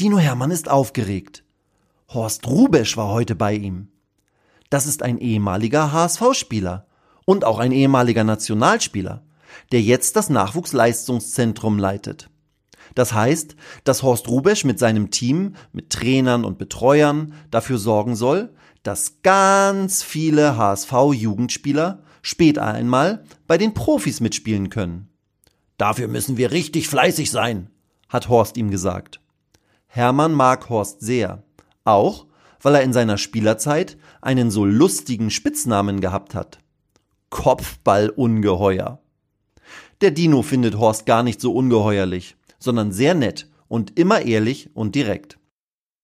Dino Hermann ist aufgeregt. Horst Rubesch war heute bei ihm. Das ist ein ehemaliger HSV-Spieler und auch ein ehemaliger Nationalspieler, der jetzt das Nachwuchsleistungszentrum leitet. Das heißt, dass Horst Rubesch mit seinem Team, mit Trainern und Betreuern dafür sorgen soll, dass ganz viele HSV-Jugendspieler später einmal bei den Profis mitspielen können. Dafür müssen wir richtig fleißig sein, hat Horst ihm gesagt. Hermann mag Horst sehr, auch weil er in seiner Spielerzeit einen so lustigen Spitznamen gehabt hat. Kopfballungeheuer. Der Dino findet Horst gar nicht so ungeheuerlich, sondern sehr nett und immer ehrlich und direkt.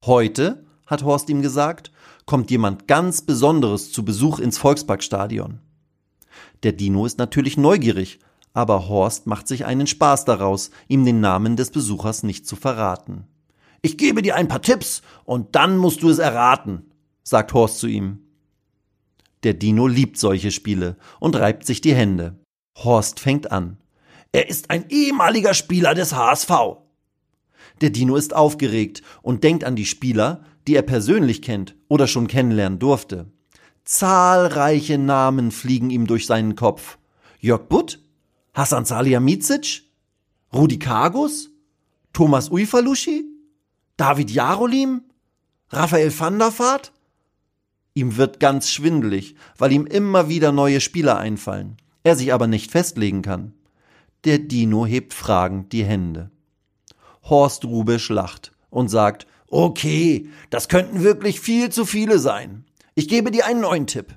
Heute, hat Horst ihm gesagt, kommt jemand ganz Besonderes zu Besuch ins Volksparkstadion. Der Dino ist natürlich neugierig aber Horst macht sich einen Spaß daraus, ihm den Namen des Besuchers nicht zu verraten. Ich gebe dir ein paar Tipps und dann musst du es erraten, sagt Horst zu ihm. Der Dino liebt solche Spiele und reibt sich die Hände. Horst fängt an. Er ist ein ehemaliger Spieler des HSV. Der Dino ist aufgeregt und denkt an die Spieler, die er persönlich kennt oder schon kennenlernen durfte. Zahlreiche Namen fliegen ihm durch seinen Kopf. Jörg Butt, Hasan Salihamidzic? Rudi Kargus? Thomas Uifalushi? David Jarolim? Raphael van der Vaart? Ihm wird ganz schwindelig, weil ihm immer wieder neue Spieler einfallen, er sich aber nicht festlegen kann. Der Dino hebt fragend die Hände. Horst Rubisch lacht und sagt, okay, das könnten wirklich viel zu viele sein. Ich gebe dir einen neuen Tipp.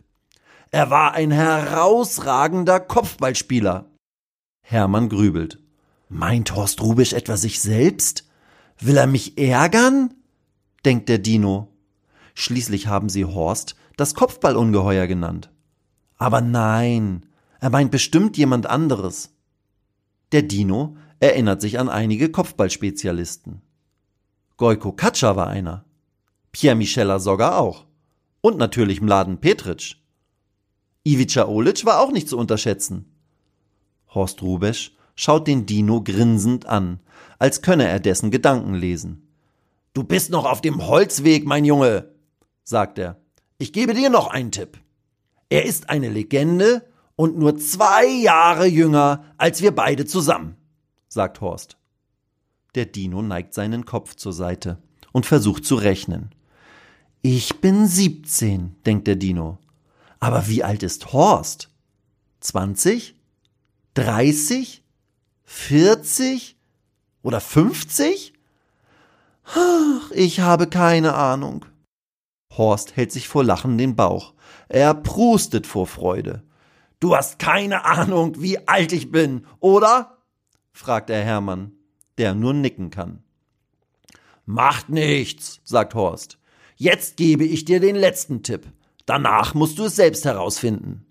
Er war ein herausragender Kopfballspieler. Hermann grübelt. Meint Horst Rubisch etwa sich selbst? Will er mich ärgern? denkt der Dino. Schließlich haben sie Horst das Kopfballungeheuer genannt. Aber nein, er meint bestimmt jemand anderes. Der Dino erinnert sich an einige Kopfballspezialisten. Gojko Katscha war einer. Pierre Michela sogar auch. Und natürlich Mladen Petric. Ivica Olic war auch nicht zu unterschätzen. Horst Rubesch schaut den Dino grinsend an, als könne er dessen Gedanken lesen. Du bist noch auf dem Holzweg, mein Junge, sagt er. Ich gebe dir noch einen Tipp. Er ist eine Legende und nur zwei Jahre jünger als wir beide zusammen, sagt Horst. Der Dino neigt seinen Kopf zur Seite und versucht zu rechnen. Ich bin siebzehn, denkt der Dino. Aber wie alt ist Horst? Zwanzig? 30? 40? Oder 50? Ach, ich habe keine Ahnung. Horst hält sich vor Lachen den Bauch. Er prustet vor Freude. Du hast keine Ahnung, wie alt ich bin, oder? fragt er Hermann, der nur nicken kann. Macht nichts, sagt Horst. Jetzt gebe ich dir den letzten Tipp. Danach musst du es selbst herausfinden.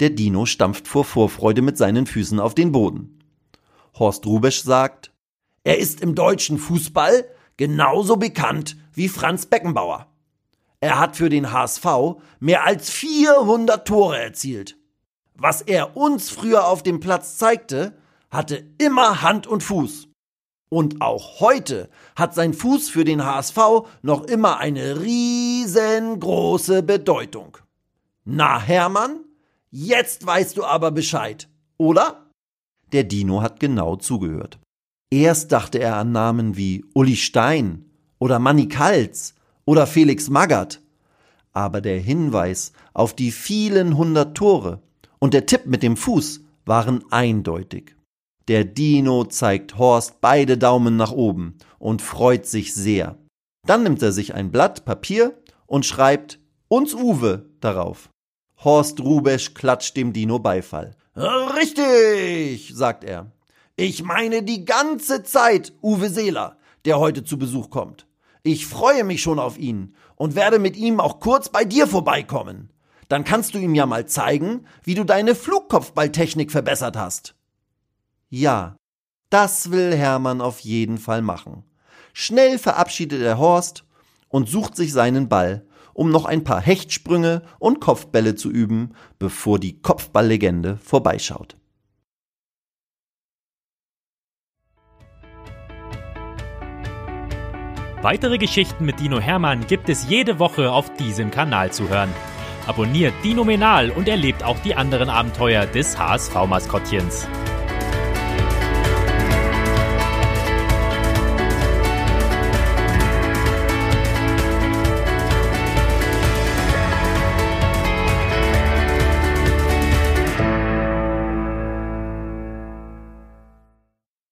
Der Dino stampft vor Vorfreude mit seinen Füßen auf den Boden. Horst Rubesch sagt, er ist im deutschen Fußball genauso bekannt wie Franz Beckenbauer. Er hat für den HSV mehr als 400 Tore erzielt. Was er uns früher auf dem Platz zeigte, hatte immer Hand und Fuß. Und auch heute hat sein Fuß für den HSV noch immer eine riesengroße Bedeutung. Na, Hermann, Jetzt weißt du aber Bescheid, oder? Der Dino hat genau zugehört. Erst dachte er an Namen wie Uli Stein oder Manny Kalz oder Felix Magath. Aber der Hinweis auf die vielen hundert Tore und der Tipp mit dem Fuß waren eindeutig. Der Dino zeigt Horst beide Daumen nach oben und freut sich sehr. Dann nimmt er sich ein Blatt Papier und schreibt uns Uwe darauf. Horst Rubesch klatscht dem Dino Beifall. Richtig, sagt er. Ich meine die ganze Zeit Uwe Seeler, der heute zu Besuch kommt. Ich freue mich schon auf ihn und werde mit ihm auch kurz bei dir vorbeikommen. Dann kannst du ihm ja mal zeigen, wie du deine Flugkopfballtechnik verbessert hast. Ja, das will Hermann auf jeden Fall machen. Schnell verabschiedet er Horst und sucht sich seinen Ball, um noch ein paar Hechtsprünge und Kopfbälle zu üben, bevor die Kopfballlegende vorbeischaut. Weitere Geschichten mit Dino Hermann gibt es jede Woche auf diesem Kanal zu hören. Abonniert Dino Menal und erlebt auch die anderen Abenteuer des HSV-Maskottchens.